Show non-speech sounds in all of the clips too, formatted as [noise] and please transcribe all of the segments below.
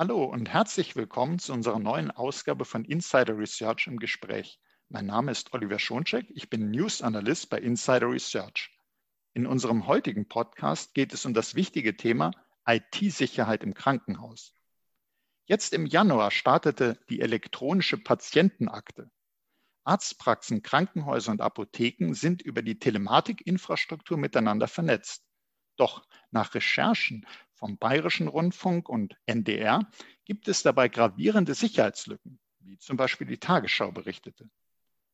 Hallo und herzlich willkommen zu unserer neuen Ausgabe von Insider Research im Gespräch. Mein Name ist Oliver Schoncheck, ich bin News Analyst bei Insider Research. In unserem heutigen Podcast geht es um das wichtige Thema IT-Sicherheit im Krankenhaus. Jetzt im Januar startete die elektronische Patientenakte. Arztpraxen, Krankenhäuser und Apotheken sind über die Telematikinfrastruktur miteinander vernetzt. Doch nach Recherchen vom Bayerischen Rundfunk und NDR gibt es dabei gravierende Sicherheitslücken, wie zum Beispiel die Tagesschau berichtete.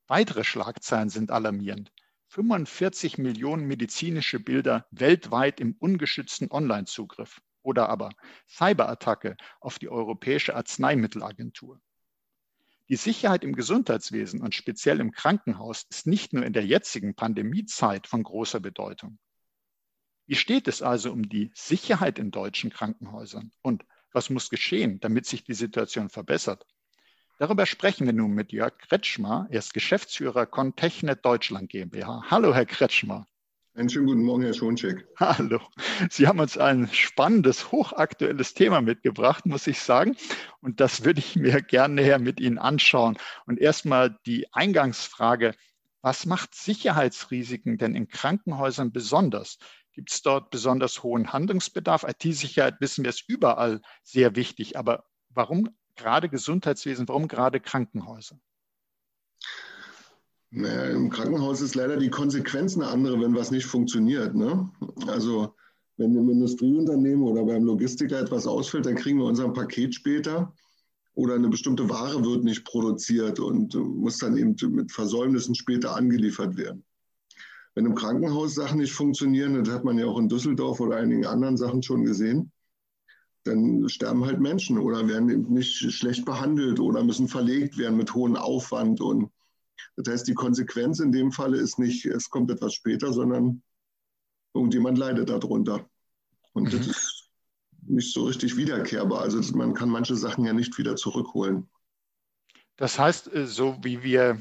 Weitere Schlagzeilen sind alarmierend. 45 Millionen medizinische Bilder weltweit im ungeschützten Online-Zugriff oder aber Cyberattacke auf die Europäische Arzneimittelagentur. Die Sicherheit im Gesundheitswesen und speziell im Krankenhaus ist nicht nur in der jetzigen Pandemiezeit von großer Bedeutung. Wie steht es also um die Sicherheit in deutschen Krankenhäusern und was muss geschehen, damit sich die Situation verbessert? Darüber sprechen wir nun mit Jörg Kretschmer. Er ist Geschäftsführer Contechnet Deutschland GmbH. Hallo, Herr Kretschmer. Einen schönen guten Morgen, Herr Schoncheck. [laughs] Hallo. Sie haben uns ein spannendes, hochaktuelles Thema mitgebracht, muss ich sagen. Und das würde ich mir gerne näher mit Ihnen anschauen. Und erstmal die Eingangsfrage. Was macht Sicherheitsrisiken denn in Krankenhäusern besonders? Gibt es dort besonders hohen Handlungsbedarf? IT-Sicherheit wissen wir ist überall sehr wichtig. Aber warum gerade Gesundheitswesen, warum gerade Krankenhäuser? Naja, Im Krankenhaus ist leider die Konsequenz eine andere, wenn was nicht funktioniert. Ne? Also wenn im Industrieunternehmen oder beim Logistiker etwas ausfällt, dann kriegen wir unser Paket später oder eine bestimmte Ware wird nicht produziert und muss dann eben mit Versäumnissen später angeliefert werden. Wenn im Krankenhaus Sachen nicht funktionieren, das hat man ja auch in Düsseldorf oder einigen anderen Sachen schon gesehen, dann sterben halt Menschen oder werden nicht schlecht behandelt oder müssen verlegt werden mit hohem Aufwand. Und das heißt, die Konsequenz in dem Falle ist nicht, es kommt etwas später, sondern irgendjemand leidet darunter. Und mhm. das ist nicht so richtig wiederkehrbar. Also man kann manche Sachen ja nicht wieder zurückholen. Das heißt, äh, so wie wir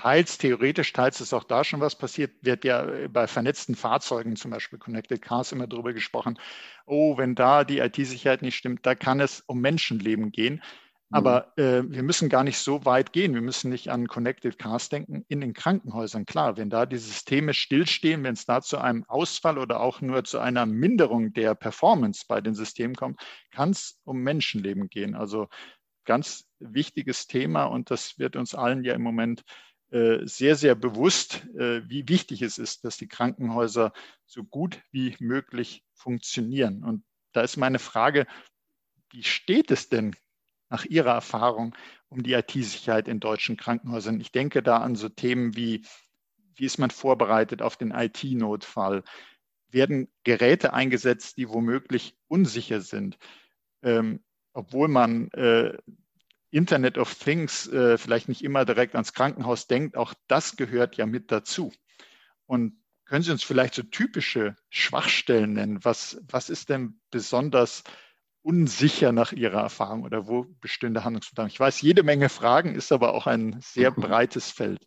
teils theoretisch, teils ist auch da schon was passiert, wird ja bei vernetzten Fahrzeugen, zum Beispiel Connected Cars, immer darüber gesprochen, oh, wenn da die IT-Sicherheit nicht stimmt, da kann es um Menschenleben gehen. Aber mhm. äh, wir müssen gar nicht so weit gehen. Wir müssen nicht an Connected Cars denken in den Krankenhäusern. Klar, wenn da die Systeme stillstehen, wenn es da zu einem Ausfall oder auch nur zu einer Minderung der Performance bei den Systemen kommt, kann es um Menschenleben gehen. Also ganz wichtiges Thema und das wird uns allen ja im Moment äh, sehr, sehr bewusst, äh, wie wichtig es ist, dass die Krankenhäuser so gut wie möglich funktionieren. Und da ist meine Frage, wie steht es denn nach Ihrer Erfahrung um die IT-Sicherheit in deutschen Krankenhäusern? Ich denke da an so Themen wie, wie ist man vorbereitet auf den IT-Notfall? Werden Geräte eingesetzt, die womöglich unsicher sind? Ähm, obwohl man äh, Internet of Things äh, vielleicht nicht immer direkt ans Krankenhaus denkt, auch das gehört ja mit dazu. Und können Sie uns vielleicht so typische Schwachstellen nennen? Was, was ist denn besonders unsicher nach Ihrer Erfahrung oder wo bestünde Handlungsbedarf? Ich weiß, jede Menge Fragen ist aber auch ein sehr breites Feld.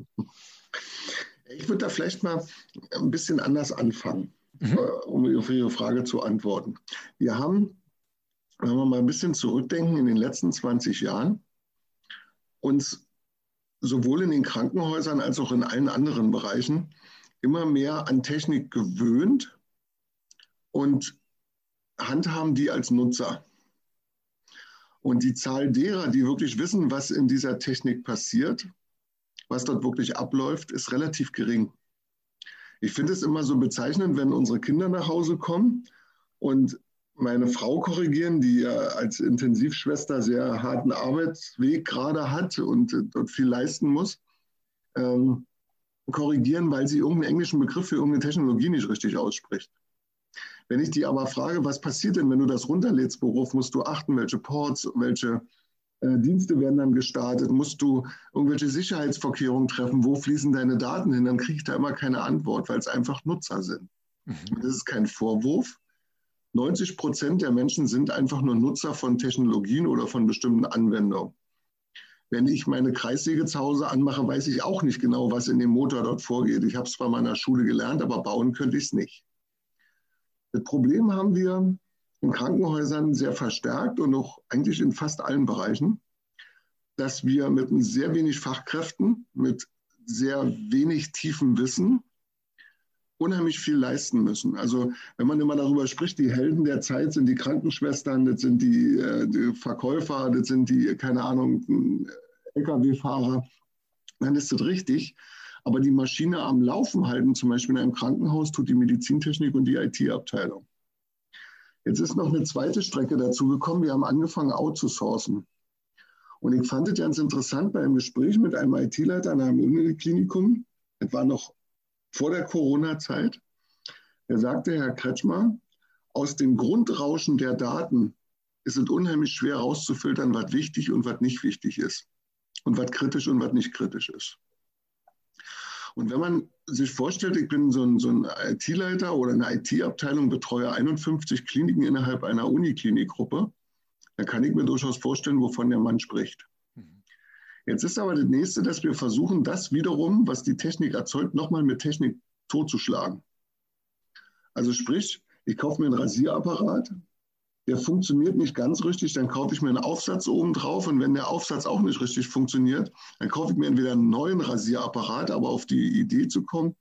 Ich würde da vielleicht mal ein bisschen anders anfangen, mhm. Äh, um auf Ihre Frage zu antworten. Wir haben, wenn wir mal ein bisschen zurückdenken, in den letzten 20 Jahren uns sowohl in den Krankenhäusern als auch in allen anderen Bereichen immer mehr an Technik gewöhnt und handhaben die als Nutzer. Und die Zahl derer, die wirklich wissen, was in dieser Technik passiert, was dort wirklich abläuft, ist relativ gering. Ich finde es immer so bezeichnend, wenn unsere Kinder nach Hause kommen und meine Frau korrigieren, die ja als Intensivschwester sehr harten Arbeitsweg gerade hat und dort viel leisten muss, ähm, korrigieren, weil sie irgendeinen englischen Begriff für irgendeine Technologie nicht richtig ausspricht. Wenn ich die aber frage, was passiert denn, wenn du das runterlädst, worauf musst du achten, welche Ports, welche äh, Dienste werden dann gestartet, musst du irgendwelche Sicherheitsvorkehrungen treffen, wo fließen deine Daten hin, dann kriege ich da immer keine Antwort, weil es einfach Nutzer sind. Mhm. Das ist kein Vorwurf, 90 Prozent der Menschen sind einfach nur Nutzer von Technologien oder von bestimmten Anwendungen. Wenn ich meine Kreissäge zu Hause anmache, weiß ich auch nicht genau, was in dem Motor dort vorgeht. Ich habe es in meiner Schule gelernt, aber bauen könnte ich es nicht. Das Problem haben wir in Krankenhäusern sehr verstärkt und auch eigentlich in fast allen Bereichen, dass wir mit sehr wenig Fachkräften, mit sehr wenig tiefem Wissen unheimlich viel leisten müssen. Also wenn man immer darüber spricht, die Helden der Zeit sind die Krankenschwestern, das sind die, äh, die Verkäufer, das sind die, keine Ahnung, Lkw-Fahrer, dann ist das richtig. Aber die Maschine am Laufen halten, zum Beispiel in einem Krankenhaus, tut die Medizintechnik und die IT-Abteilung. Jetzt ist noch eine zweite Strecke dazu gekommen. Wir haben angefangen, outzusourcen. Und ich fand es ganz interessant bei einem Gespräch mit einem IT-Leiter an einem Uniklinikum. Das war noch vor der Corona-Zeit. Er sagte, Herr Kretschmer, aus dem Grundrauschen der Daten ist es unheimlich schwer herauszufiltern, was wichtig und was nicht wichtig ist. Und was kritisch und was nicht kritisch ist. Und wenn man sich vorstellt, ich bin so ein, so ein IT-Leiter oder eine IT-Abteilung, betreue 51 Kliniken innerhalb einer Uniklinikgruppe, dann kann ich mir durchaus vorstellen, wovon der Mann spricht. Jetzt ist aber das nächste, dass wir versuchen, das wiederum, was die Technik erzeugt, nochmal mit Technik totzuschlagen. Also sprich, ich kaufe mir einen Rasierapparat, der funktioniert nicht ganz richtig, dann kaufe ich mir einen Aufsatz oben drauf und wenn der Aufsatz auch nicht richtig funktioniert, dann kaufe ich mir entweder einen neuen Rasierapparat, aber auf die Idee zu kommen,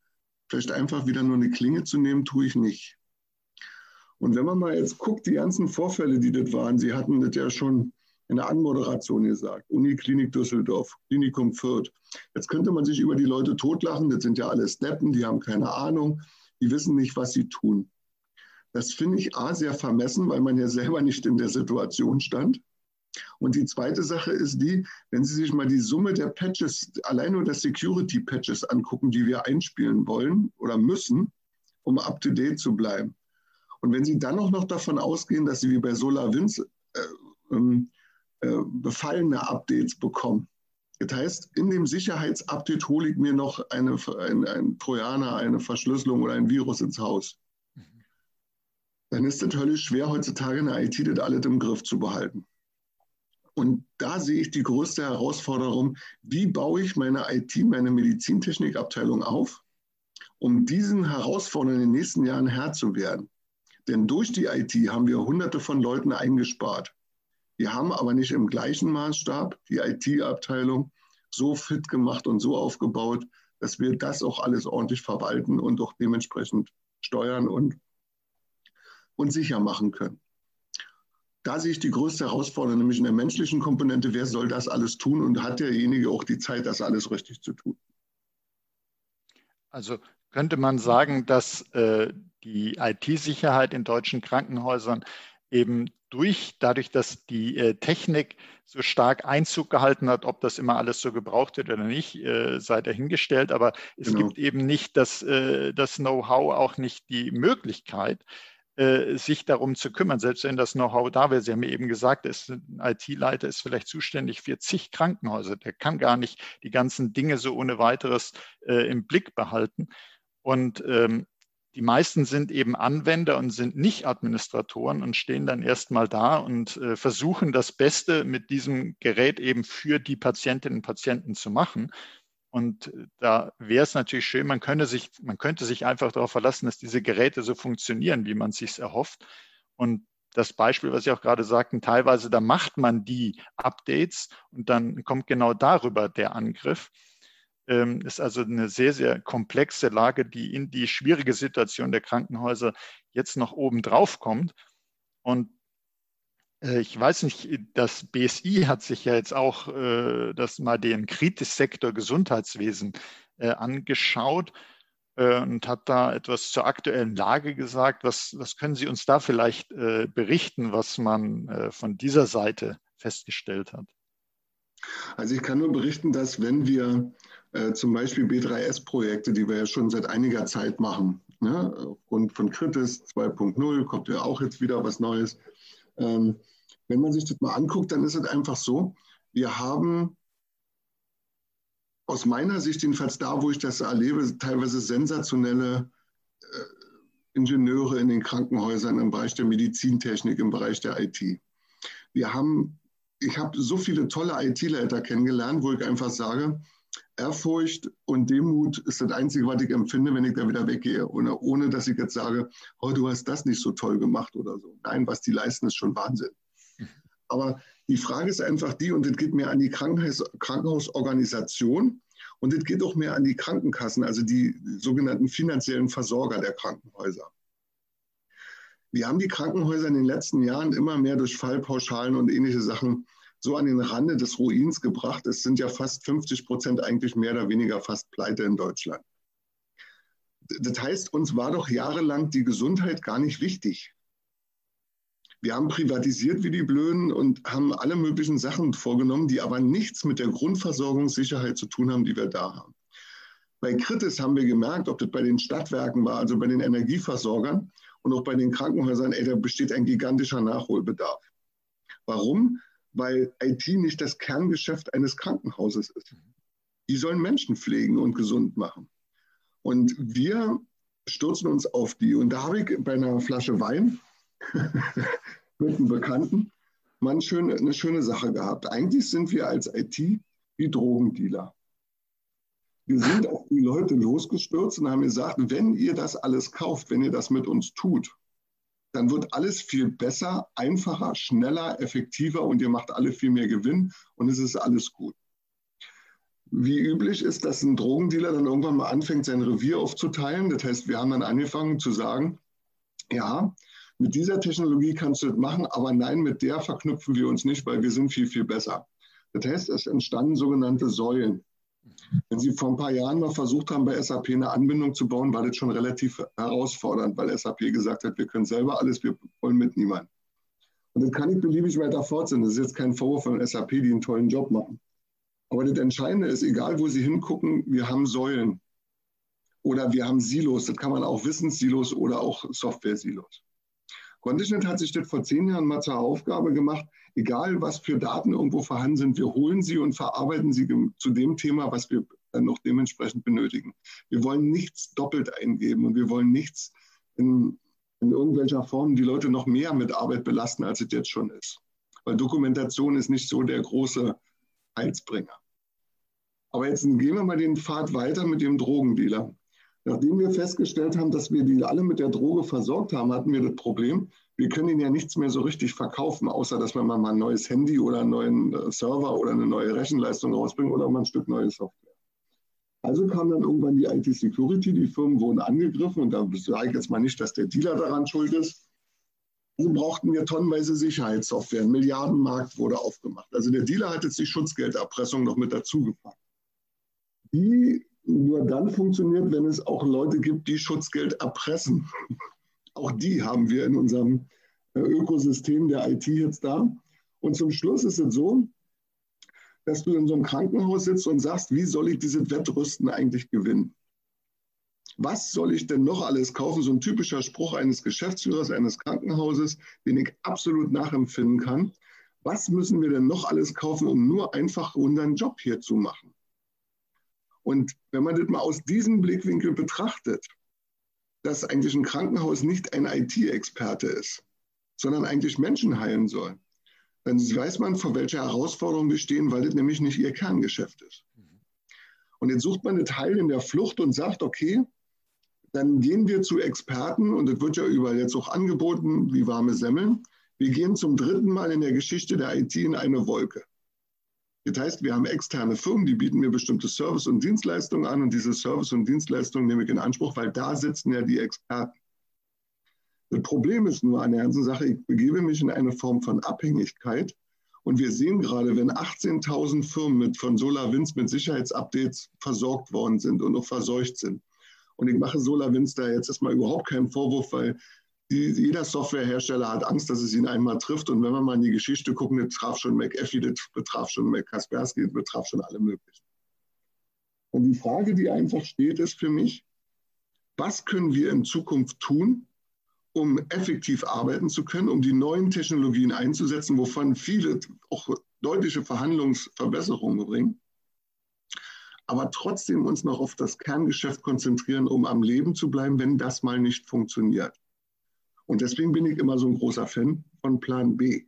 vielleicht einfach wieder nur eine Klinge zu nehmen, tue ich nicht. Und wenn man mal jetzt guckt, die ganzen Vorfälle, die das waren, Sie hatten das ja schon in der Anmoderation gesagt, Uniklinik Düsseldorf, Klinikum Fürth. Jetzt könnte man sich über die Leute totlachen, das sind ja alle Steppen, die haben keine Ahnung, die wissen nicht, was sie tun. Das finde ich A sehr vermessen, weil man ja selber nicht in der Situation stand. Und die zweite Sache ist die, wenn Sie sich mal die Summe der Patches, allein nur der Security-Patches angucken, die wir einspielen wollen oder müssen, um up-to-date zu bleiben. Und wenn Sie dann auch noch davon ausgehen, dass Sie wie bei SolarWinds äh, ähm, äh, befallene Updates bekommen. Das heißt, in dem Sicherheitsupdate hole ich mir noch eine, ein, ein Trojaner, eine Verschlüsselung oder ein Virus ins Haus dann ist es höllisch schwer, heutzutage in der IT das alles im Griff zu behalten. Und da sehe ich die größte Herausforderung, wie baue ich meine IT, meine Medizintechnikabteilung auf, um diesen Herausforderungen in den nächsten Jahren Herr zu werden. Denn durch die IT haben wir hunderte von Leuten eingespart. Wir haben aber nicht im gleichen Maßstab die IT-Abteilung so fit gemacht und so aufgebaut, dass wir das auch alles ordentlich verwalten und auch dementsprechend steuern und und sicher machen können. Da sehe ich die größte Herausforderung, nämlich in der menschlichen Komponente, wer soll das alles tun und hat derjenige auch die Zeit, das alles richtig zu tun? Also könnte man sagen, dass äh, die IT-Sicherheit in deutschen Krankenhäusern eben durch, dadurch, dass die äh, Technik so stark Einzug gehalten hat, ob das immer alles so gebraucht wird oder nicht, äh, sei dahingestellt. Aber es genau. gibt eben nicht das, äh, das Know-how, auch nicht die Möglichkeit, sich darum zu kümmern, selbst wenn das Know-how da wäre. Sie haben mir eben gesagt, ist, ein IT-Leiter ist vielleicht zuständig für zig Krankenhäuser. Der kann gar nicht die ganzen Dinge so ohne weiteres im Blick behalten. Und ähm, die meisten sind eben Anwender und sind nicht Administratoren und stehen dann erstmal da und äh, versuchen das Beste mit diesem Gerät eben für die Patientinnen und Patienten zu machen. Und äh, da wäre es natürlich schön, man könnte, sich, man könnte sich einfach darauf verlassen, dass diese Geräte so funktionieren, wie man es sich erhofft. Und das Beispiel, was Sie auch gerade sagten, teilweise, da macht man die Updates und dann kommt genau darüber der Angriff. Ähm, ist also eine sehr, sehr komplexe Lage, die in die schwierige Situation der Krankenhäuser jetzt noch oben drauf kommt. Und äh, ich weiß nicht, das BSI hat sich ja jetzt auch äh, das mal den Kritissektor Gesundheitswesen äh, angeschaut und hat da etwas zur aktuellen Lage gesagt. Was, was können Sie uns da vielleicht berichten, was man von dieser Seite festgestellt hat? Also ich kann nur berichten, dass wenn wir zum Beispiel B3S-Projekte, die wir ja schon seit einiger Zeit machen, ne, und von Kritis 2.0 kommt ja auch jetzt wieder was Neues, ähm, wenn man sich das mal anguckt, dann ist es einfach so, wir haben aus meiner Sicht jedenfalls da, wo ich das erlebe, teilweise sensationelle äh, Ingenieure in den Krankenhäusern im Bereich der Medizintechnik, im Bereich der IT. Wir haben, ich habe so viele tolle IT-Leiter kennengelernt, wo ich einfach sage, Ehrfurcht und Demut ist das Einzige, was ich empfinde, wenn ich da wieder weggehe. Ohne, ohne dass ich jetzt sage, oh, du hast das nicht so toll gemacht oder so. Nein, was die leisten, ist schon Wahnsinn. Aber die Frage ist einfach die, und das geht mir an die Krankenhaus Krankenhausorganisation und das geht auch mehr an die Krankenkassen, also die sogenannten finanziellen Versorger der Krankenhäuser. Wir haben die Krankenhäuser in den letzten Jahren immer mehr durch Fallpauschalen und ähnliche Sachen so an den Rande des Ruins gebracht. Es sind ja fast 50 Prozent eigentlich mehr oder weniger fast pleite in Deutschland. Das heißt, uns war doch jahrelang die Gesundheit gar nicht wichtig. Wir haben privatisiert wie die Blöden und haben alle möglichen Sachen vorgenommen, die aber nichts mit der Grundversorgungssicherheit zu tun haben, die wir da haben. Bei Kritis haben wir gemerkt, ob das bei den Stadtwerken war, also bei den Energieversorgern und auch bei den Krankenhäusern, ey, da besteht ein gigantischer Nachholbedarf. Warum? Weil IT nicht das Kerngeschäft eines Krankenhauses ist. Die sollen Menschen pflegen und gesund machen. Und wir stürzen uns auf die. Und da habe ich bei einer Flasche Wein [laughs] mit einem Bekannten mal eine schöne, eine schöne Sache gehabt. Eigentlich sind wir als IT wie Drogendealer. Wir sind auf die Leute losgestürzt und haben gesagt, wenn ihr das alles kauft, wenn ihr das mit uns tut, dann wird alles viel besser, einfacher, schneller, effektiver und ihr macht alle viel mehr Gewinn und es ist alles gut. Wie üblich ist, dass ein Drogendealer dann irgendwann mal anfängt, sein Revier aufzuteilen. Das heißt, wir haben dann angefangen zu sagen, ja, mit dieser Technologie kannst du das machen, aber nein, mit der verknüpfen wir uns nicht, weil wir sind viel, viel besser. Das heißt, es entstanden sogenannte Säulen. Wenn Sie vor ein paar Jahren mal versucht haben, bei SAP eine Anbindung zu bauen, war das schon relativ herausfordernd, weil SAP gesagt hat, wir können selber alles, wir wollen mit niemandem. Und das kann ich beliebig weiter fortsetzen. Das ist jetzt kein Vorwurf von SAP, die einen tollen Job machen. Aber das Entscheidende ist, egal wo Sie hingucken, wir haben Säulen. Oder wir haben Silos. Das kann man auch Wissenssilos oder auch Software-Silos. Conditioned hat sich das vor zehn Jahren mal zur Aufgabe gemacht, egal was für Daten irgendwo vorhanden sind, wir holen sie und verarbeiten sie zu dem Thema, was wir dann noch dementsprechend benötigen. Wir wollen nichts doppelt eingeben und wir wollen nichts in, in irgendwelcher Form die Leute noch mehr mit Arbeit belasten, als es jetzt schon ist. Weil Dokumentation ist nicht so der große Heilsbringer. Aber jetzt gehen wir mal den Pfad weiter mit dem Drogendealer. Nachdem wir festgestellt haben, dass wir die alle mit der Droge versorgt haben, hatten wir das Problem, wir können ihnen ja nichts mehr so richtig verkaufen, außer dass wir mal ein neues Handy oder einen neuen äh, Server oder eine neue Rechenleistung rausbringen oder mal ein Stück neue Software. Also kam dann irgendwann die IT-Security, die Firmen wurden angegriffen und da sage ich jetzt mal nicht, dass der Dealer daran schuld ist. Also brauchten wir tonnenweise Sicherheitssoftware. Ein Milliardenmarkt wurde aufgemacht. Also der Dealer hat jetzt die Schutzgelderpressung noch mit dazu. Die nur dann funktioniert, wenn es auch Leute gibt, die Schutzgeld erpressen. [laughs] Auch die haben wir in unserem äh, Ökosystem der IT jetzt da. Und zum Schluss ist es so, dass du in so einem Krankenhaus sitzt und sagst, wie soll ich diese Wettrüsten eigentlich gewinnen? Was soll ich denn noch alles kaufen? So ein typischer Spruch eines Geschäftsführers eines Krankenhauses, den ich absolut nachempfinden kann. Was müssen wir denn noch alles kaufen, um nur einfach unseren Job hier zu machen? Und wenn man das mal aus diesem Blickwinkel betrachtet, dass eigentlich ein Krankenhaus nicht ein IT-Experte ist, sondern eigentlich Menschen heilen soll, dann weiß man, vor welcher Herausforderung wir stehen, weil das nämlich nicht ihr Kerngeschäft ist. Und jetzt sucht man eine Teil in der Flucht und sagt, okay, dann gehen wir zu Experten und das wird ja überall jetzt auch angeboten, wie warme Semmeln. Wir gehen zum dritten Mal in der Geschichte der IT in eine Wolke. Das heißt, wir haben externe Firmen, die bieten mir bestimmte Service- und Dienstleistungen an und diese Service- und Dienstleistungen nehme ich in Anspruch, weil da sitzen ja die Experten. Das Problem ist nur an der ganzen Sache, ich begebe mich in eine Form von Abhängigkeit und wir sehen gerade, wenn 18.000 Firmen mit, von SolarWinds mit Sicherheitsupdates versorgt worden sind und auch verseucht sind. Und ich mache SolarWinds da jetzt erstmal überhaupt keinen Vorwurf, weil jeder Softwarehersteller hat Angst, dass es ihn einmal trifft. Und wenn wir mal in die Geschichte gucken, das traf schon McAfee, das betraf schon McCaspersky, das betraf schon alle möglichen. Und die Frage, die einfach steht, ist für mich, was können wir in Zukunft tun, um effektiv arbeiten zu können, um die neuen Technologien einzusetzen, wovon viele auch deutliche Verhandlungsverbesserungen bringen, aber trotzdem uns noch auf das Kerngeschäft konzentrieren, um am Leben zu bleiben, wenn das mal nicht funktioniert. Und deswegen bin ich immer so ein großer Fan von Plan B.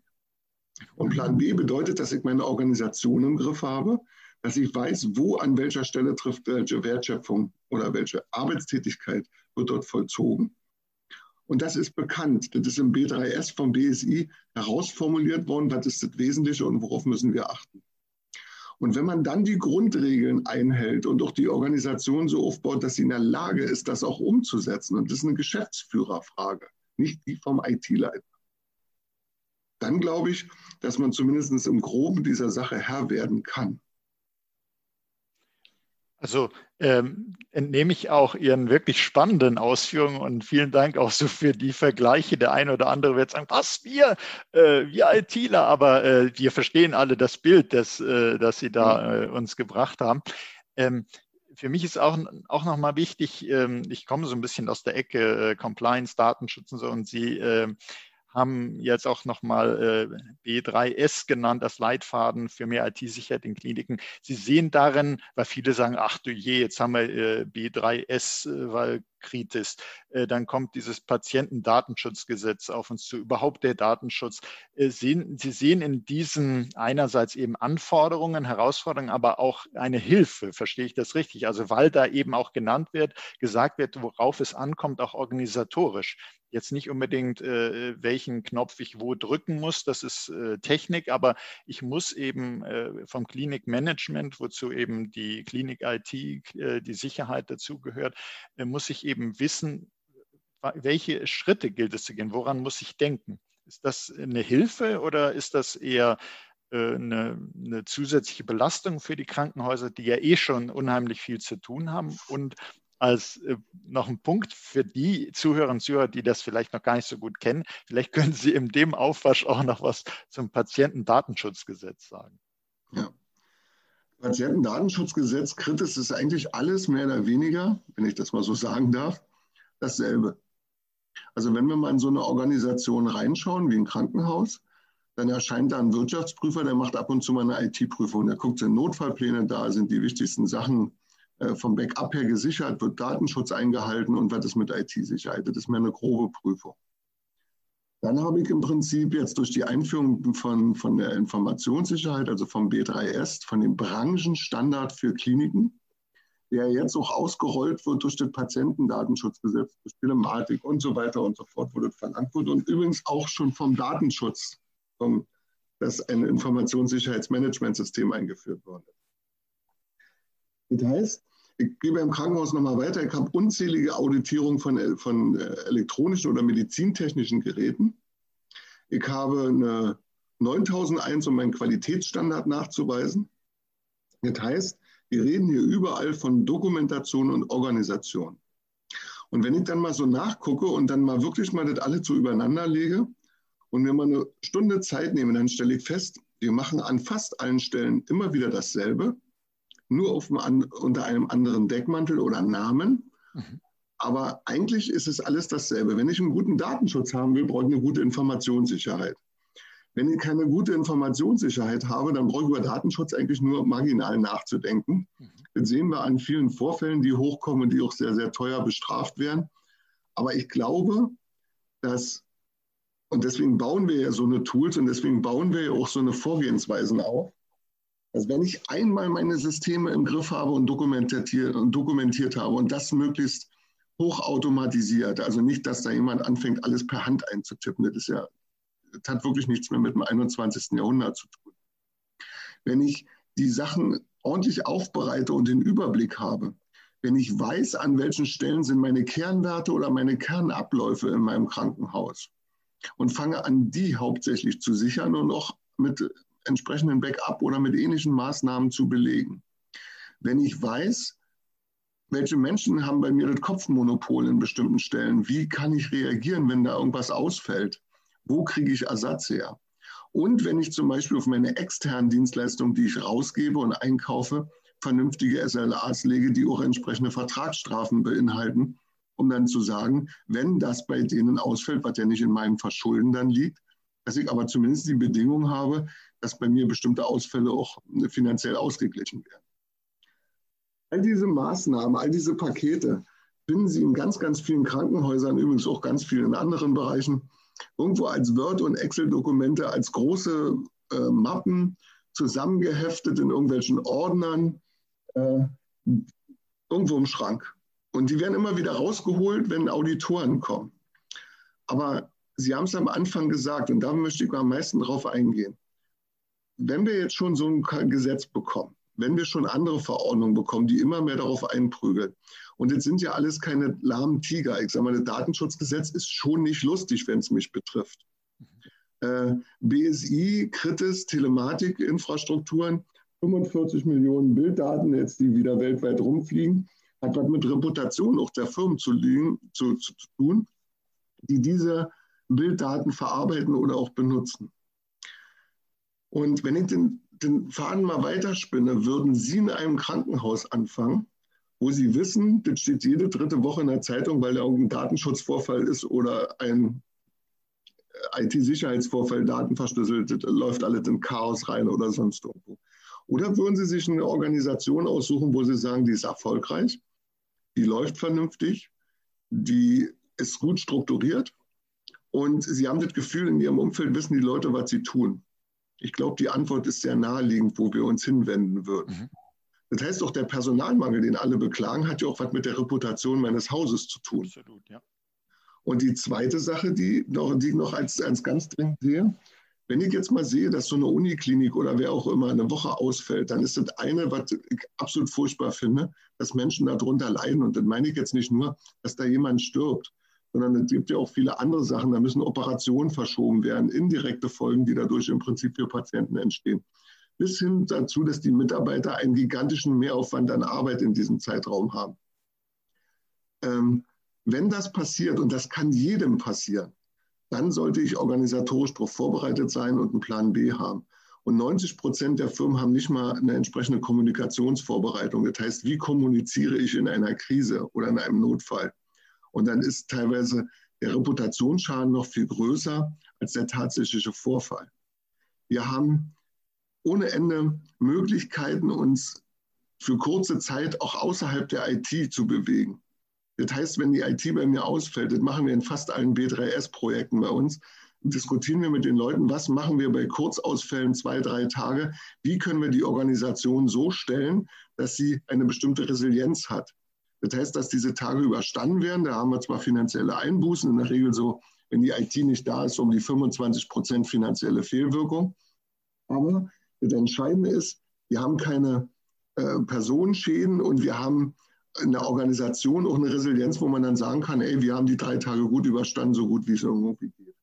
Und Plan B bedeutet, dass ich meine Organisation im Griff habe, dass ich weiß, wo an welcher Stelle trifft welche Wertschöpfung oder welche Arbeitstätigkeit wird dort vollzogen. Und das ist bekannt. Das ist im B3S vom BSI herausformuliert worden. Was ist das Wesentliche und worauf müssen wir achten? Und wenn man dann die Grundregeln einhält und auch die Organisation so aufbaut, dass sie in der Lage ist, das auch umzusetzen, und das ist eine Geschäftsführerfrage, nicht die vom IT-Leiter, dann glaube ich, dass man zumindest im Groben dieser Sache Herr werden kann. Also ähm, entnehme ich auch Ihren wirklich spannenden Ausführungen und vielen Dank auch so für die Vergleiche. Der eine oder andere wird sagen, was wir, äh, wir ITler, aber äh, wir verstehen alle das Bild, das, äh, das Sie da äh, uns gebracht haben. Ähm, für mich ist auch, auch nochmal wichtig, ähm, ich komme so ein bisschen aus der Ecke äh, Compliance, Datenschutz und so und Sie ähm, haben jetzt auch nochmal äh, B3S genannt als Leitfaden für mehr IT-Sicherheit in Kliniken. Sie sehen darin, weil viele sagen, ach du je, jetzt haben wir äh, B3S, äh, weil Kritis. Äh, dann kommt dieses Patientendatenschutzgesetz auf uns zu, überhaupt der Datenschutz. Äh, Sie sehen in diesen einerseits eben Anforderungen, Herausforderungen, aber auch eine Hilfe, verstehe ich das richtig? Also weil da eben auch genannt wird, gesagt wird, worauf es ankommt, auch organisatorisch. Jetzt nicht unbedingt, äh, welchen Knopf ich wo drücken muss, das ist Technik, aber ich muss eben vom Klinikmanagement, wozu eben die Klinik-IT, die Sicherheit dazugehört, muss ich eben eben wissen, welche Schritte gilt es zu gehen, woran muss ich denken. Ist das eine Hilfe oder ist das eher äh, eine, eine, zusätzliche Belastung für die Krankenhäuser, die ja eh schon unheimlich viel zu tun haben? Und als äh, noch ein Punkt für die Zuhörerinnen und Zuhörer, die das vielleicht noch gar nicht so gut kennen, vielleicht können Sie in dem Aufwasch auch noch was zum Patientendatenschutzgesetz sagen. Ja. Patientendatenschutzgesetz, Kritis ist eigentlich alles mehr oder weniger, wenn ich das mal so [laughs] sagen darf, dasselbe. Also wenn wir mal in so eine Organisation reinschauen, wie ein Krankenhaus, dann erscheint da ein Wirtschaftsprüfer, der macht ab und zu mal eine IT-Prüfung. Der guckt, sind Notfallpläne da, sind die wichtigsten Sachen äh, vom Backup her gesichert, wird Datenschutz eingehalten und was ist mit IT-Sicherheit. Das ist mehr eine grobe Prüfung. Dann habe ich im Prinzip jetzt durch die Einführung von, von der Informationssicherheit, also vom B3S, von dem Branchenstandard für Kliniken, der jetzt auch ausgerollt wird durch das Patientendatenschutzgesetz, durch Telematik und so weiter und so fort, das verlangt wird. Und übrigens auch schon vom Datenschutz, vom, dass ein Informationssicherheitsmanagementsystem eingeführt wurde. Das heißt, ich gebe im Krankenhaus nochmal weiter. Ich habe unzählige Auditierungen von, von äh, elektronischen oder medizintechnischen Geräten. Ich habe eine 9001, um meinen Qualitätsstandard nachzuweisen. Das heißt, wir reden hier überall von Dokumentation und Organisation. Und wenn ich dann mal so nachgucke und dann mal wirklich mal das alles so übereinander lege und mir mal eine Stunde Zeit nehme, dann stelle ich fest, wir machen an fast allen Stellen immer wieder dasselbe nur einem, unter einem anderen Deckmantel oder Namen. Mhm. Aber eigentlich ist es alles dasselbe. Wenn ich einen guten Datenschutz haben will, brauche ich eine gute Informationssicherheit. Wenn ich keine gute Informationssicherheit habe, dann brauche ich über Datenschutz eigentlich nur marginal nachzudenken. Mhm. Das sehen wir an vielen Vorfällen, die hochkommen und die auch sehr, sehr teuer bestraft werden. Aber ich glaube, dass, und deswegen bauen wir ja so eine Tools und deswegen bauen wir ja auch so eine Vorgehensweisen auf, also wenn ich einmal meine Systeme im Griff habe und dokumentiert, und dokumentiert habe und das möglichst hochautomatisiert, also nicht, dass da jemand anfängt, alles per Hand einzutippen, das ist ja, das hat wirklich nichts mehr mit dem 21. Jahrhundert zu tun. Wenn ich die Sachen ordentlich aufbereite und den Überblick habe, wenn ich weiß, an welchen Stellen sind meine Kernwerte oder meine Kernabläufe in meinem Krankenhaus und fange an, die hauptsächlich zu sichern und auch mit entsprechenden Backup oder mit ähnlichen Maßnahmen zu belegen. Wenn ich weiß, welche Menschen haben bei mir das Kopfmonopol in bestimmten Stellen, wie kann ich reagieren, wenn da irgendwas ausfällt, wo kriege ich Ersatz her? Und wenn ich zum Beispiel auf meine externen Dienstleistungen, die ich rausgebe und einkaufe, vernünftige SLAs lege, die auch entsprechende Vertragsstrafen beinhalten, um dann zu sagen, wenn das bei denen ausfällt, was ja nicht in meinem Verschulden dann liegt, dass ich aber zumindest die Bedingung habe, dass bei mir bestimmte Ausfälle auch finanziell ausgeglichen werden. All diese Maßnahmen, all diese Pakete finden Sie in ganz, ganz vielen Krankenhäusern, übrigens auch ganz vielen anderen Bereichen, irgendwo als Word- und Excel-Dokumente, als große äh, Mappen zusammengeheftet in irgendwelchen Ordnern, äh, irgendwo im Schrank. Und die werden immer wieder rausgeholt, wenn Auditoren kommen. Aber Sie haben es am Anfang gesagt, und da möchte ich am meisten drauf eingehen. Wenn wir jetzt schon so ein Gesetz bekommen, wenn wir schon andere Verordnungen bekommen, die immer mehr darauf einprügeln, und jetzt sind ja alles keine lahmen Tiger. Ich sage mal, das Datenschutzgesetz ist schon nicht lustig, wenn es mich betrifft. Äh, BSI, Kritis, Telematik-Infrastrukturen, 45 Millionen Bilddaten jetzt, die wieder weltweit rumfliegen, hat was mit Reputation auch der Firmen zu, liegen, zu, zu, zu tun, die diese Bilddaten verarbeiten oder auch benutzen. Und wenn ich den, den Faden mal weiterspinne, würden Sie in einem Krankenhaus anfangen, wo Sie wissen, das steht jede dritte Woche in der Zeitung, weil da irgendein Datenschutzvorfall ist oder ein IT-Sicherheitsvorfall, Daten verschlüsselt, läuft alles in Chaos rein oder sonst irgendwo. Oder würden Sie sich eine Organisation aussuchen, wo Sie sagen, die ist erfolgreich, die läuft vernünftig, die ist gut strukturiert und Sie haben das Gefühl, in Ihrem Umfeld wissen die Leute, was sie tun. Ich glaube, die Antwort ist sehr naheliegend, wo wir uns hinwenden würden. Mhm. Das heißt auch, der Personalmangel, den alle beklagen, hat ja auch was mit der Reputation meines Hauses zu tun. Absolut, ja. Und die zweite Sache, die, noch, die ich noch als, als ganz dringend sehe, wenn ich jetzt mal sehe, dass so eine Uniklinik oder wer auch immer eine Woche ausfällt, dann ist das eine, was ich absolut furchtbar finde, dass Menschen darunter leiden. Und dann meine ich jetzt nicht nur, dass da jemand stirbt, sondern es gibt ja auch viele andere Sachen. Da müssen Operationen verschoben werden, indirekte Folgen, die dadurch im Prinzip für Patienten entstehen. Bis hin dazu, dass die Mitarbeiter einen gigantischen Mehraufwand an Arbeit in diesem Zeitraum haben. Ähm, wenn das passiert, und das kann jedem passieren, dann sollte ich organisatorisch darauf vorbereitet sein und einen Plan B haben. Und 90 Prozent der Firmen haben nicht mal eine entsprechende Kommunikationsvorbereitung. Das heißt, wie kommuniziere ich in einer Krise oder in einem Notfall? Und dann ist teilweise der Reputationsschaden noch viel größer als der tatsächliche Vorfall. Wir haben ohne Ende Möglichkeiten, uns für kurze Zeit auch außerhalb der IT zu bewegen. Das heißt, wenn die IT bei mir ausfällt, das machen wir in fast allen B3S-Projekten bei uns, diskutieren wir mit den Leuten, was machen wir bei Kurzausfällen zwei, drei Tage, wie können wir die Organisation so stellen, dass sie eine bestimmte Resilienz hat. Das heißt, dass diese Tage überstanden werden. Da haben wir zwar finanzielle Einbußen, in der Regel so, wenn die IT nicht da ist, um die 25 Prozent finanzielle Fehlwirkung. Aber das Entscheidende ist, wir haben keine äh, Personenschäden und wir haben in der Organisation auch eine Resilienz, wo man dann sagen kann, ey, wir haben die drei Tage gut überstanden, so gut wie es irgendwie geht.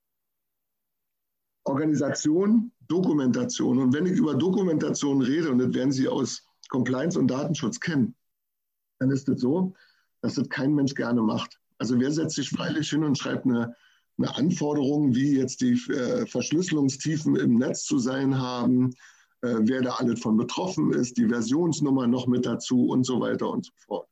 Organisation, Dokumentation. Und wenn ich über Dokumentation rede, und das werden Sie aus Compliance und Datenschutz kennen, dann ist es so, dass das kein Mensch gerne macht. Also wer setzt sich freilich hin und schreibt eine, eine Anforderung, wie jetzt die äh, Verschlüsselungstiefen im Netz zu sein haben, äh, wer da alles von betroffen ist, die Versionsnummer noch mit dazu und so weiter und so fort.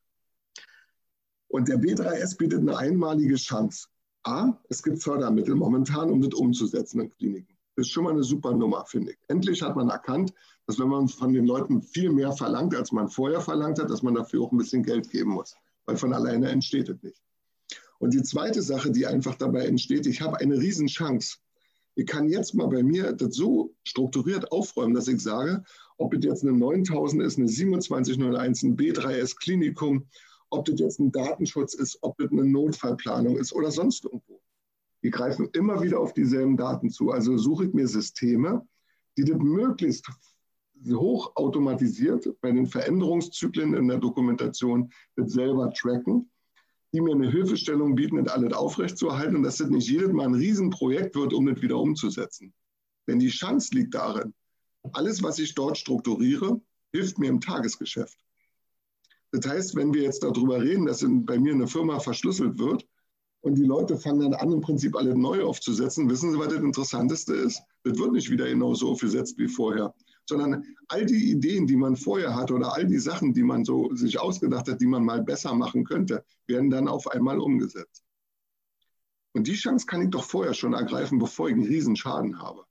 Und der B3S bietet eine einmalige Chance. A, es gibt Fördermittel momentan, um das umzusetzen in Kliniken. Das ist schon mal eine super Nummer, finde ich. Endlich hat man erkannt, dass wenn man von den Leuten viel mehr verlangt, als man vorher verlangt hat, dass man dafür auch ein bisschen Geld geben muss. Weil von alleine entsteht es nicht. Und die zweite Sache, die einfach dabei entsteht, ich habe eine Riesenchance. Ich kann jetzt mal bei mir das so strukturiert aufräumen, dass ich sage, ob es jetzt eine 9000 ist, eine 2701, ein B3S Klinikum ob das jetzt ein Datenschutz ist, ob das eine Notfallplanung ist oder sonst irgendwo. Die greifen immer wieder auf dieselben Daten zu. Also suche ich mir Systeme, die das möglichst hoch automatisiert bei den Veränderungszyklen in der Dokumentation das selber tracken, die mir eine Hilfestellung bieten, das alles aufrechtzuerhalten und dass das nicht jedes Mal ein Riesenprojekt wird, um das wieder umzusetzen. Denn die Chance liegt darin, alles, was ich dort strukturiere, hilft mir im Tagesgeschäft. Das heißt, wenn wir jetzt darüber reden, dass bei mir eine Firma verschlüsselt wird und die Leute fangen dann an, im Prinzip alle neu aufzusetzen, wissen Sie, was das Interessanteste ist? Das wird nicht wieder genauso aufgesetzt wie vorher, sondern all die Ideen, die man vorher hat oder all die Sachen, die man so sich ausgedacht hat, die man mal besser machen könnte, werden dann auf einmal umgesetzt. Und die Chance kann ich doch vorher schon ergreifen, bevor ich einen Riesenschaden habe.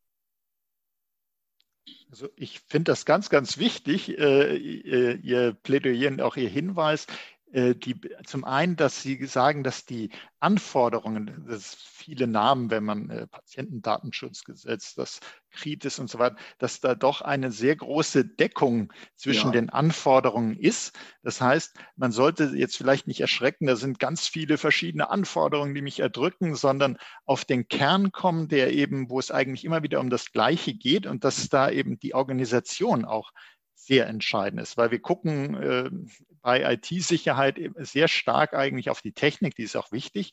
Also ich finde das ganz, ganz wichtig, äh, Ihr Plädoyer und auch Ihr Hinweis. Äh, die, zum einen, dass Sie sagen, dass die Anforderungen, das viele Namen, wenn man äh, Patientendatenschutzgesetz, das KRITIS und so weiter, dass da doch eine sehr große Deckung zwischen ja. den Anforderungen ist. Das heißt, man sollte jetzt vielleicht nicht erschrecken, da sind ganz viele verschiedene Anforderungen, die mich erdrücken, sondern auf den Kern kommen, der eben, wo es eigentlich immer wieder um das Gleiche geht und dass da eben die Organisation auch sehr entscheidend ist, weil wir gucken äh, bei IT-Sicherheit sehr stark eigentlich auf die Technik, die ist auch wichtig,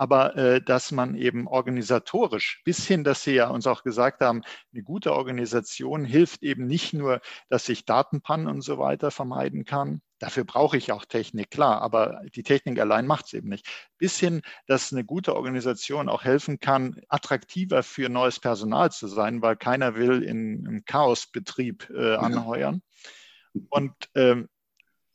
aber äh, dass man eben organisatorisch bis hin, dass Sie ja uns auch gesagt haben, eine gute Organisation hilft eben nicht nur, dass ich Datenpannen und so weiter vermeiden kann. Dafür brauche ich auch Technik, klar, aber die Technik allein macht es eben nicht. Bis hin, dass eine gute Organisation auch helfen kann, attraktiver für neues Personal zu sein, weil keiner will in einem Chaosbetrieb äh, anheuern. Und ähm,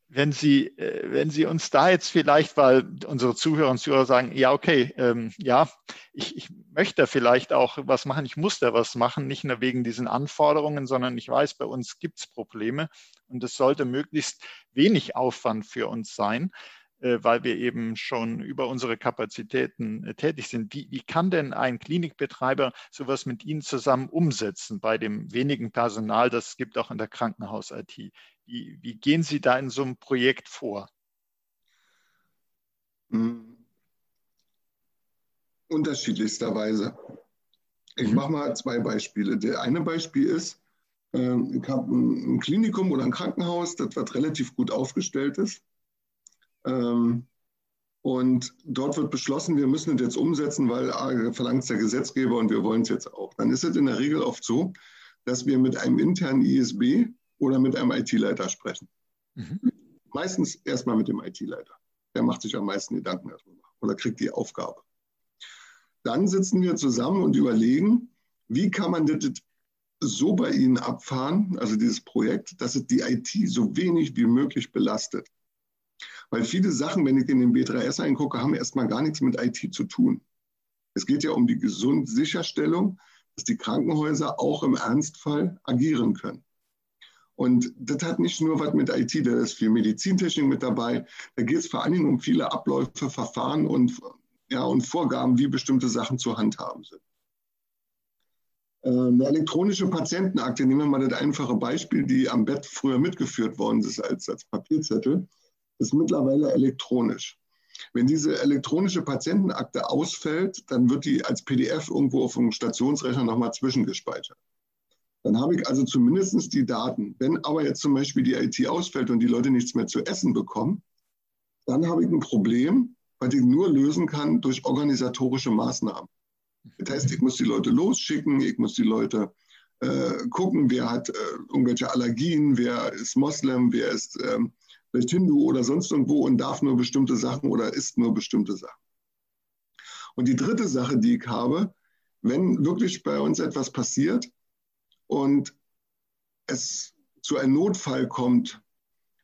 wenn Sie, äh, wenn Sie uns da jetzt vielleicht, weil unsere Zuhörer und Zuhörer sagen, ja, okay, ähm, ja, ich, ich möchte vielleicht auch was machen, ich muss da was machen, nicht nur wegen diesen Anforderungen, sondern ich weiß, bei uns gibt es Probleme und es sollte möglichst wenig Aufwand für uns sein, äh, weil wir eben schon über unsere Kapazitäten äh, tätig sind. Wie, wie kann denn ein Klinikbetreiber sowas mit Ihnen zusammen umsetzen bei dem wenigen Personal, das es gibt auch in der Krankenhaus-IT? Wie, wie gehen Sie da in so einem Projekt vor? Hm. Unterschiedlichsterweise. Ich mhm. mache mal zwei Beispiele. Der eine Beispiel ist, ähm, ich habe ein Klinikum oder ein Krankenhaus, das wird relativ gut aufgestellt ist. Ähm, und dort wird beschlossen, wir müssen es jetzt umsetzen, weil verlangt es der Gesetzgeber und wir wollen es jetzt auch. Dann ist es in der Regel oft so, dass wir mit einem internen ISB oder mit einem IT-Leiter sprechen. Mhm. Meistens erstmal mit dem IT-Leiter. Der macht sich am meisten Gedanken darüber oder kriegt die Aufgabe. Dann sitzen wir zusammen und überlegen, wie kann man das so bei Ihnen abfahren, also dieses Projekt, dass es die IT so wenig wie möglich belastet. Weil viele Sachen, wenn ich in den B3S eingucke, haben erstmal gar nichts mit IT zu tun. Es geht ja um die gesunde Sicherstellung, dass die Krankenhäuser auch im Ernstfall agieren können. Und das hat nicht nur was mit IT, da ist viel Medizintechnik mit dabei. Da geht es vor allen Dingen um viele Abläufe, Verfahren und, ja, und Vorgaben, wie bestimmte Sachen zu handhaben sind. Äh, eine elektronische Patientenakte, nehmen wir mal das einfache Beispiel, die am Bett früher mitgeführt worden ist als, als Papierzettel, ist mittlerweile elektronisch. Wenn diese elektronische Patientenakte ausfällt, dann wird die als PDF irgendwo auf dem Stationsrechner nochmal zwischengespeichert. Dann habe ich also zumindest die Daten. Wenn aber jetzt zum Beispiel die IT ausfällt und die Leute nichts mehr zu essen bekommen, dann habe ich ein Problem, was ich nur lösen kann durch organisatorische Maßnahmen. Das heißt, ich muss die Leute losschicken, ich muss die Leute äh, gucken, wer hat äh, irgendwelche Allergien, wer ist Moslem, wer ist ähm, vielleicht Hindu oder sonst irgendwo und darf nur bestimmte Sachen oder isst nur bestimmte Sachen. Und die dritte Sache, die ich habe, wenn wirklich bei uns etwas passiert, und es zu einem Notfall kommt,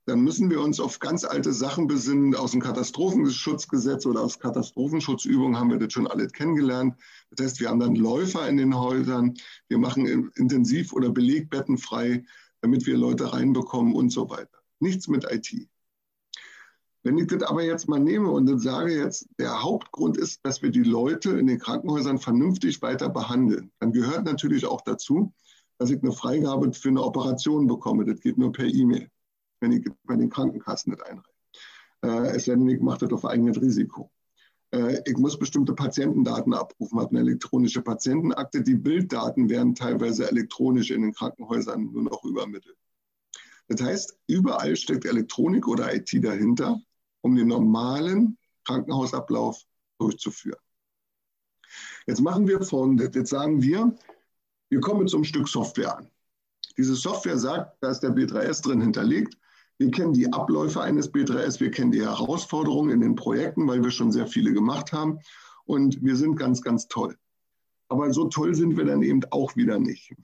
dann müssen wir uns auf ganz alte Sachen besinnen. Aus dem Katastrophenschutzgesetz oder aus Katastrophenschutzübungen haben wir das schon alle kennengelernt. Das heißt, wir haben dann Läufer in den Häusern, wir machen Intensiv- oder Belegbetten frei, damit wir Leute reinbekommen und so weiter. Nichts mit IT. Wenn ich das aber jetzt mal nehme und sage jetzt, der Hauptgrund ist, dass wir die Leute in den Krankenhäusern vernünftig weiter behandeln, dann gehört natürlich auch dazu, dass ich eine Freigabe für eine Operation bekomme. Das geht nur per E-Mail, wenn ich bei den Krankenkassen nicht einreiche. Äh, es sei denn, ich mache das auf eigenes Risiko. Äh, ich muss bestimmte Patientendaten abrufen, habe eine elektronische Patientenakte. Die Bilddaten werden teilweise elektronisch in den Krankenhäusern nur noch übermittelt. Das heißt, überall steckt Elektronik oder IT dahinter, um den normalen Krankenhausablauf durchzuführen. Jetzt machen wir folgendes. Jetzt sagen wir, wir kommen einem Stück Software an. Diese Software sagt, da ist der B3S drin hinterlegt. Wir kennen die Abläufe eines B3S, wir kennen die Herausforderungen in den Projekten, weil wir schon sehr viele gemacht haben. Und wir sind ganz, ganz toll. Aber so toll sind wir dann eben auch wieder nicht.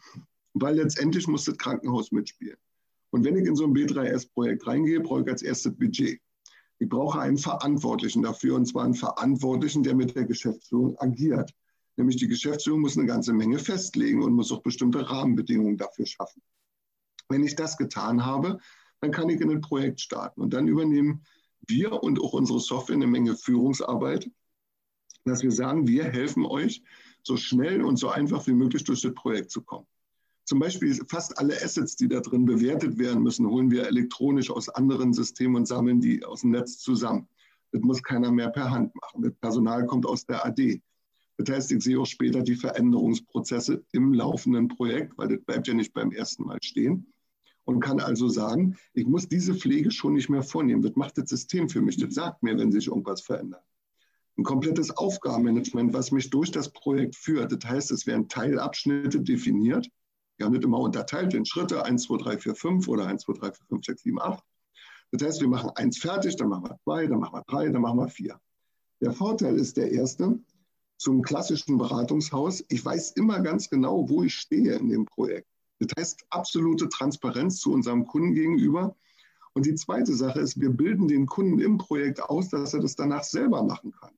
Weil letztendlich muss das Krankenhaus mitspielen. Und wenn ich in so ein B3S-Projekt reingehe, brauche ich als erstes Budget. Ich brauche einen Verantwortlichen dafür, und zwar einen Verantwortlichen, der mit der Geschäftsführung agiert. Nämlich die Geschäftsführung muss eine ganze Menge festlegen und muss auch bestimmte Rahmenbedingungen dafür schaffen. Wenn ich das getan habe, dann kann ich in ein Projekt starten und dann übernehmen wir und auch unsere Software eine Menge Führungsarbeit, dass wir sagen, wir helfen euch, so schnell und so einfach wie möglich durch das Projekt zu kommen. Zum Beispiel fast alle Assets, die da drin bewertet werden müssen, holen wir elektronisch aus anderen Systemen und sammeln die aus dem Netz zusammen. Das muss keiner mehr per Hand machen. Das Personal kommt aus der AD. Das heißt, ich sehe auch später die Veränderungsprozesse im laufenden Projekt, weil das bleibt ja nicht beim ersten Mal stehen und kann also sagen, ich muss diese Pflege schon nicht mehr vornehmen. Das macht das System für mich. Das sagt mir, wenn sich irgendwas verändert. Ein komplettes Aufgabenmanagement, was mich durch das Projekt führt. Das heißt, es werden Teilabschnitte definiert. Wir haben das immer unterteilt in Schritte 1, 2, 3, 4, 5 oder 1, 2, 3, 4, 5, 6, 7, 8. Das heißt, wir machen eins fertig, dann machen wir zwei, dann machen wir drei, dann machen wir vier. Der Vorteil ist der erste, zum klassischen Beratungshaus, ich weiß immer ganz genau, wo ich stehe in dem Projekt. Das heißt absolute Transparenz zu unserem Kunden gegenüber. Und die zweite Sache ist, wir bilden den Kunden im Projekt aus, dass er das danach selber machen kann.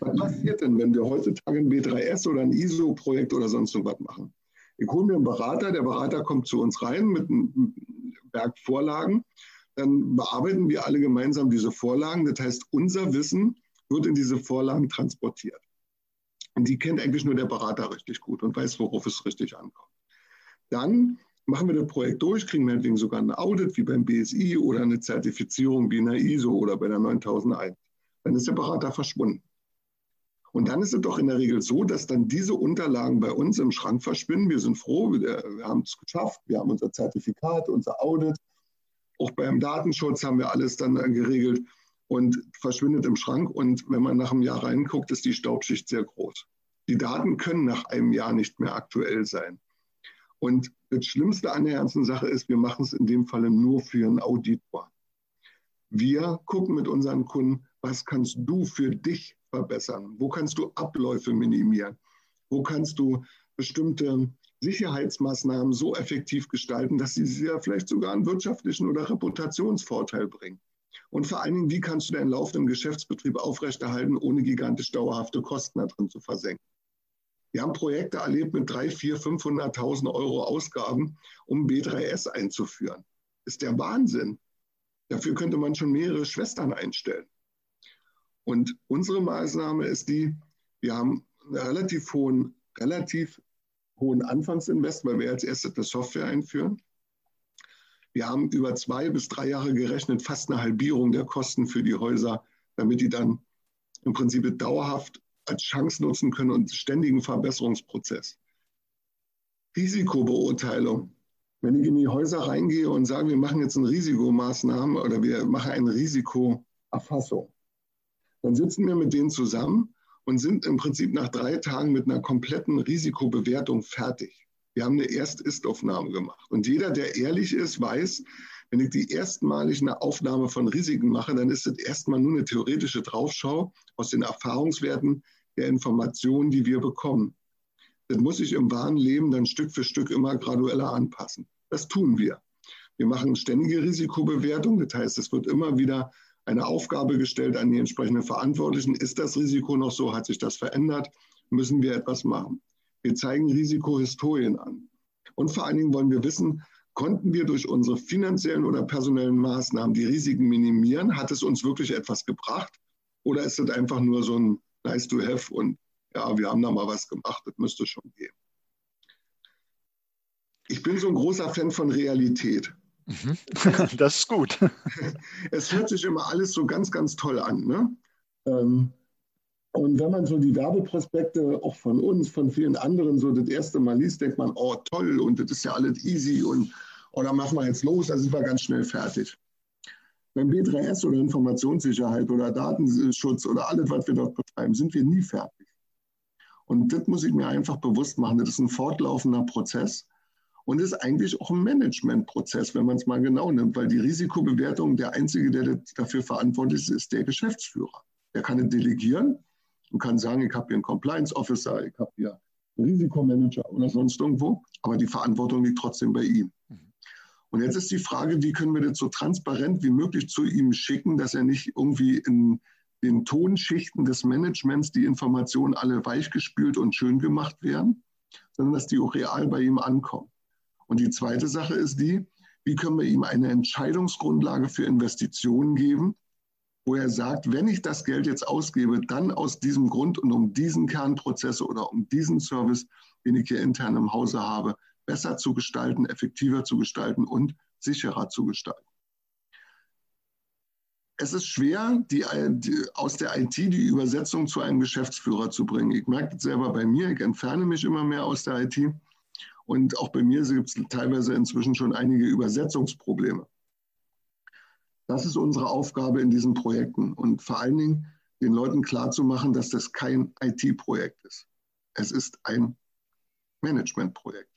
Was passiert denn, wenn wir heutzutage ein B3S oder ein ISO-Projekt oder sonst irgendwas machen? Ich hole mir einen Berater, der Berater kommt zu uns rein mit einem Berg Vorlagen. Dann bearbeiten wir alle gemeinsam diese Vorlagen. Das heißt, unser Wissen wird in diese Vorlagen transportiert. Und die kennt eigentlich nur der Berater richtig gut und weiß, worauf es richtig ankommt. Dann machen wir das Projekt durch, kriegen meinetwegen sogar ein Audit wie beim BSI oder eine Zertifizierung wie in der ISO oder bei der 9001. Dann ist der Berater verschwunden. Und dann ist es doch in der Regel so, dass dann diese Unterlagen bei uns im Schrank verschwinden. Wir sind froh, wir, wir haben es geschafft, wir haben unser Zertifikat, unser Audit. Auch beim Datenschutz haben wir alles dann geregelt und verschwindet im Schrank. Und wenn man nach einem Jahr reinguckt, ist die Staubschicht sehr groß. Die Daten können nach einem Jahr nicht mehr aktuell sein. Und das Schlimmste an der ganzen Sache ist, wir machen es in dem Falle nur für einen Auditor. Wir gucken mit unseren Kunden, was kannst du für dich verbessern? Wo kannst du Abläufe minimieren? Wo kannst du bestimmte Sicherheitsmaßnahmen so effektiv gestalten, dass sie dir vielleicht sogar einen wirtschaftlichen oder Reputationsvorteil bringen? Und vor allen Dingen, wie kannst du deinen laufenden Geschäftsbetrieb aufrechterhalten, ohne gigantisch dauerhafte Kosten da drin zu versenken? Wir haben Projekte erlebt mit 3, 4, 500.000 Euro Ausgaben, um B3S einzuführen. Ist der Wahnsinn. Dafür könnte man schon mehrere Schwestern einstellen. Und unsere Maßnahme ist die, wir haben einen relativ hohen, relativ hohen Anfangsinvest, weil wir als erstes eine Software einführen. Wir haben über zwei bis drei Jahre gerechnet, fast eine Halbierung der Kosten für die Häuser, damit die dann im Prinzip dauerhaft als Chance nutzen können und ständigen Verbesserungsprozess. Risikobeurteilung. Wenn ich in die Häuser reingehe und sage, wir machen jetzt eine Risikomaßnahme oder wir machen eine Risikoerfassung, dann sitzen wir mit denen zusammen und sind im Prinzip nach drei Tagen mit einer kompletten Risikobewertung fertig. Wir haben eine Erst-Ist-Aufnahme gemacht. Und jeder, der ehrlich ist, weiß, wenn ich die erstmalig eine Aufnahme von Risiken mache, dann ist das erstmal nur eine theoretische Draufschau aus den Erfahrungswerten, der Informationen, die wir bekommen. Das muss sich im wahren Leben dann Stück für Stück immer gradueller anpassen. Das tun wir. Wir machen ständige Risikobewertung. Das heißt, es wird immer wieder eine Aufgabe gestellt an die entsprechenden Verantwortlichen. Ist das Risiko noch so? Hat sich das verändert? Müssen wir etwas machen? Wir zeigen Risikohistorien an. Und vor allen Dingen wollen wir wissen, konnten wir durch unsere finanziellen oder personellen Maßnahmen die Risiken minimieren? Hat es uns wirklich etwas gebracht? Oder ist es einfach nur so ein nice to have und ja, wir haben da mal was gemacht, das müsste schon gehen. Ich bin so ein großer Fan von Realität. Mhm. [laughs] Das ist gut. [laughs] Es hört sich immer alles so ganz, ganz toll an. Ne? Ähm, und wenn man so die Werbeprospekte auch von uns, von vielen anderen so das erste Mal liest, denkt man, oh toll und das ist ja alles easy und oh, dann machen wir jetzt los, da sind wir ganz schnell fertig beim B3S oder Informationssicherheit oder Datenschutz oder alles, was wir dort betreiben, sind wir nie fertig. Und das muss ich mir einfach bewusst machen. Das ist ein fortlaufender Prozess und ist eigentlich auch ein Managementprozess, wenn man es mal genau nimmt, weil die Risikobewertung, der Einzige, der dafür verantwortlich ist, ist der Geschäftsführer. Der kann es delegieren und kann sagen, ich habe hier einen Compliance Officer, ich habe hier einen Risikomanager oder sonst irgendwo, aber die Verantwortung liegt trotzdem bei ihm. Mhm. Und jetzt ist die Frage, wie können wir das so transparent wie möglich zu ihm schicken, dass er nicht irgendwie in den Tonschichten des Managements die Informationen alle weichgespült und schön gemacht werden, sondern dass die auch real bei ihm ankommen. Und die zweite Sache ist die, wie können wir ihm eine Entscheidungsgrundlage für Investitionen geben, wo er sagt, wenn ich das Geld jetzt ausgebe, dann aus diesem Grund und um diesen Kernprozesse oder um diesen Service, den ich hier intern im Hause habe, besser zu gestalten, effektiver zu gestalten und sicherer zu gestalten. Es ist schwer, die, die, aus der IT die Übersetzung zu einem Geschäftsführer zu bringen. Ich merke es selber bei mir, ich entferne mich immer mehr aus der IT. Und auch bei mir gibt es teilweise inzwischen schon einige Übersetzungsprobleme. Das ist unsere Aufgabe in diesen Projekten und vor allen Dingen den Leuten klarzumachen, dass das kein IT-Projekt ist. Es ist ein Managementprojekt.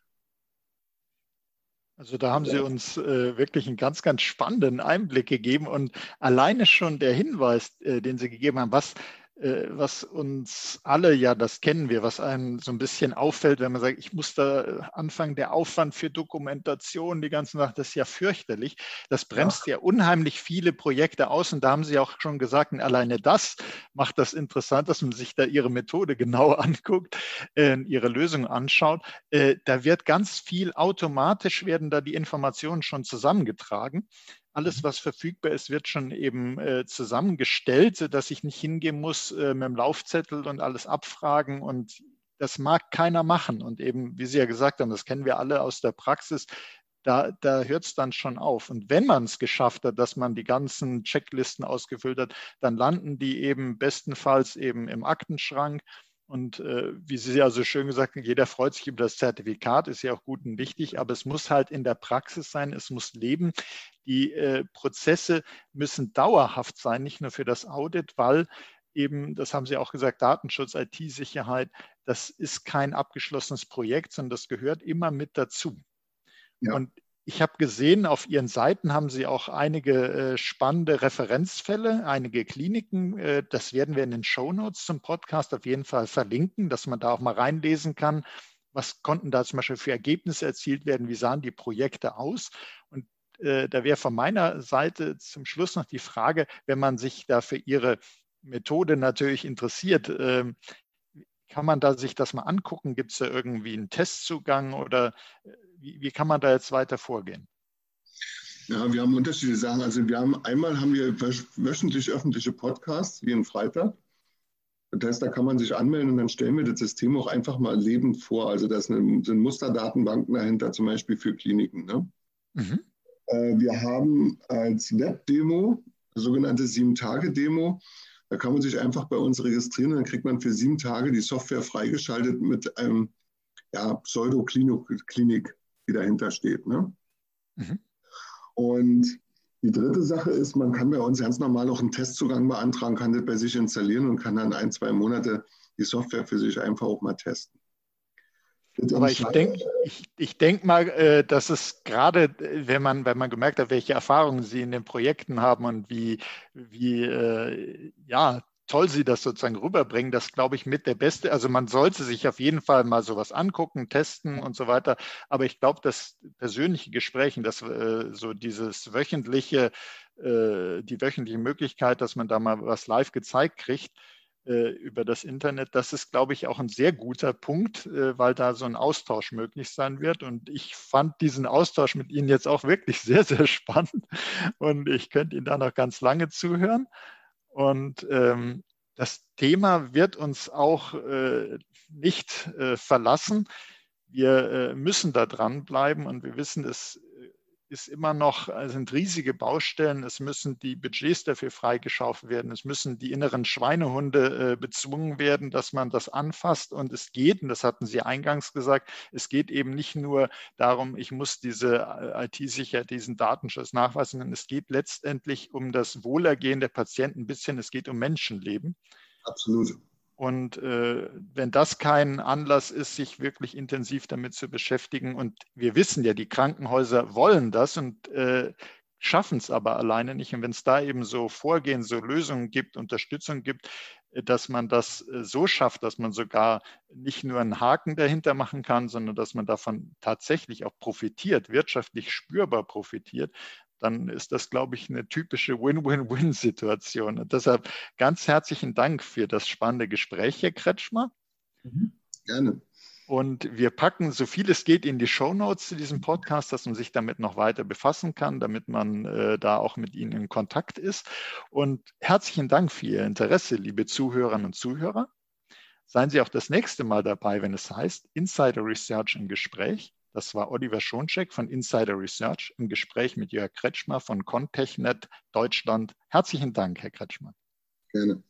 Also da haben Sie uns äh, wirklich einen ganz, ganz spannenden Einblick gegeben und alleine schon der Hinweis, äh, den Sie gegeben haben, was was uns alle, ja, das kennen wir, was einem so ein bisschen auffällt, wenn man sagt, ich muss da äh, anfangen, der Aufwand für Dokumentation, die ganze Nacht, das ist ja fürchterlich. Das bremst ja. ja unheimlich viele Projekte aus und da haben Sie auch schon gesagt, alleine das macht das interessant, dass man sich da Ihre Methode genau [laughs] anguckt, äh, Ihre Lösung anschaut. Äh, da wird ganz viel automatisch werden da die Informationen schon zusammengetragen alles, was verfügbar ist, wird schon eben äh, zusammengestellt, sodass ich nicht hingehen muss äh, mit dem Laufzettel und alles abfragen. Und das mag keiner machen. Und eben, wie Sie ja gesagt haben, das kennen wir alle aus der Praxis, da, da hört es dann schon auf. Und wenn man es geschafft hat, dass man die ganzen Checklisten ausgefüllt hat, dann landen die eben bestenfalls eben im Aktenschrank. Und äh, wie Sie ja so schön gesagt haben, jeder freut sich über das Zertifikat, ist ja auch gut und wichtig, aber es muss halt in der Praxis sein, es muss leben. Die äh, Prozesse müssen dauerhaft sein, nicht nur für das Audit, weil eben, das haben Sie auch gesagt, Datenschutz, IT-Sicherheit, das ist kein abgeschlossenes Projekt, sondern das gehört immer mit dazu. Ja. Und ich habe gesehen, auf Ihren Seiten haben Sie auch einige äh, spannende Referenzfälle, einige Kliniken. Äh, das werden wir in den Shownotes zum Podcast auf jeden Fall verlinken, dass man da auch mal reinlesen kann. Was konnten da zum Beispiel für Ergebnisse erzielt werden? Wie sahen die Projekte aus? Und äh, da wäre von meiner Seite zum Schluss noch die Frage, wenn man sich da für Ihre Methode natürlich interessiert, ähm, kann man da sich das mal angucken? Gibt es da irgendwie einen Testzugang oder äh, wie, wie kann man da jetzt weiter vorgehen? Ja, wir haben unterschiedliche Sachen. Also wir haben einmal haben wir wöchentlich öffentliche Podcasts, wie am Freitag. Das heißt, da kann man sich anmelden und dann stellen wir das System auch einfach mal lebend vor. Also da sind Musterdatenbanken dahinter, zum Beispiel für Kliniken. Ne? Mhm. Äh, wir haben als Web-Demo, sogenannte Sieben-Tage-Demo, da kann man sich einfach bei uns registrieren, dann kriegt man für sieben Tage die Software freigeschaltet mit einem ja, Pseudo-Klinik, die dahinter steht. Ne? Mhm. Und die dritte Sache ist, man kann bei uns ganz normal auch einen Testzugang beantragen, kann das bei sich installieren und kann dann ein, zwei Monate die Software für sich einfach auch mal testen. Aber ich denke ich, ich denk mal, äh, dass es gerade, wenn man, wenn man gemerkt hat, welche Erfahrungen Sie in den Projekten haben und wie, wie äh, ja, toll Sie das sozusagen rüberbringen, das glaube ich mit der beste. Also man sollte sich auf jeden Fall mal sowas angucken, testen und so weiter. Aber ich glaube, das persönliche Gesprächen, das äh, so dieses wöchentliche, die wöchentliche Möglichkeit, dass man da mal was live gezeigt kriegt, äh, über das Internet. Das ist, glaube ich, auch ein sehr guter Punkt, äh, weil da so ein Austausch möglich sein wird. Und ich fand diesen Austausch mit Ihnen jetzt auch wirklich [laughs] sehr, sehr spannend. Und ich könnte Ihnen da noch ganz lange zuhören. Und ähm, das Thema wird uns auch äh, nicht äh, verlassen. Wir äh, müssen da dranbleiben und wir wissen, es ist immer noch, äh, sind riesige Baustellen. Es müssen die Budgets dafür freigeschaufelt werden. Es müssen die inneren Schweinehunde äh, bezwungen werden, dass man das anfasst. Und es geht, und das hatten Sie eingangs gesagt, es geht eben nicht nur darum, ich muss diese äh, IT-Sicherheit, diesen Datenschutz nachweisen, sondern es geht letztendlich um das Wohlergehen der Patienten ein bisschen. Es geht um Menschenleben. Absolut. Und äh, wenn das kein Anlass ist, sich wirklich intensiv damit zu beschäftigen, und wir wissen ja, die Krankenhäuser wollen das und äh, schaffen es aber alleine nicht. Und wenn es da eben so Vorgehen, so Lösungen gibt, Unterstützung gibt, äh, dass man das äh, so schafft, dass man sogar nicht nur einen Haken dahinter machen kann, sondern dass man davon tatsächlich auch profitiert, wirtschaftlich spürbar profitiert, dann ist das, glaube ich, eine typische Win-Win-Win-Situation. Und deshalb ganz herzlichen Dank für das spannende Gespräch, Herr Kretschmer. Mhm. Gerne. Und wir packen so viel es geht in die Show Notes zu diesem Podcast, dass man sich damit noch weiter befassen kann, damit man äh, da auch mit Ihnen in Kontakt ist. Und herzlichen Dank für Ihr Interesse, liebe Zuhörerinnen und Zuhörer. Seien Sie auch das nächste Mal dabei, wenn es heißt Insider Research im Gespräch. Das war Oliver Schoncheck von Insider Research im Gespräch mit Jörg Kretschmer von Contechnet Deutschland. Herzlichen Dank, Herr Kretschmer. Gerne.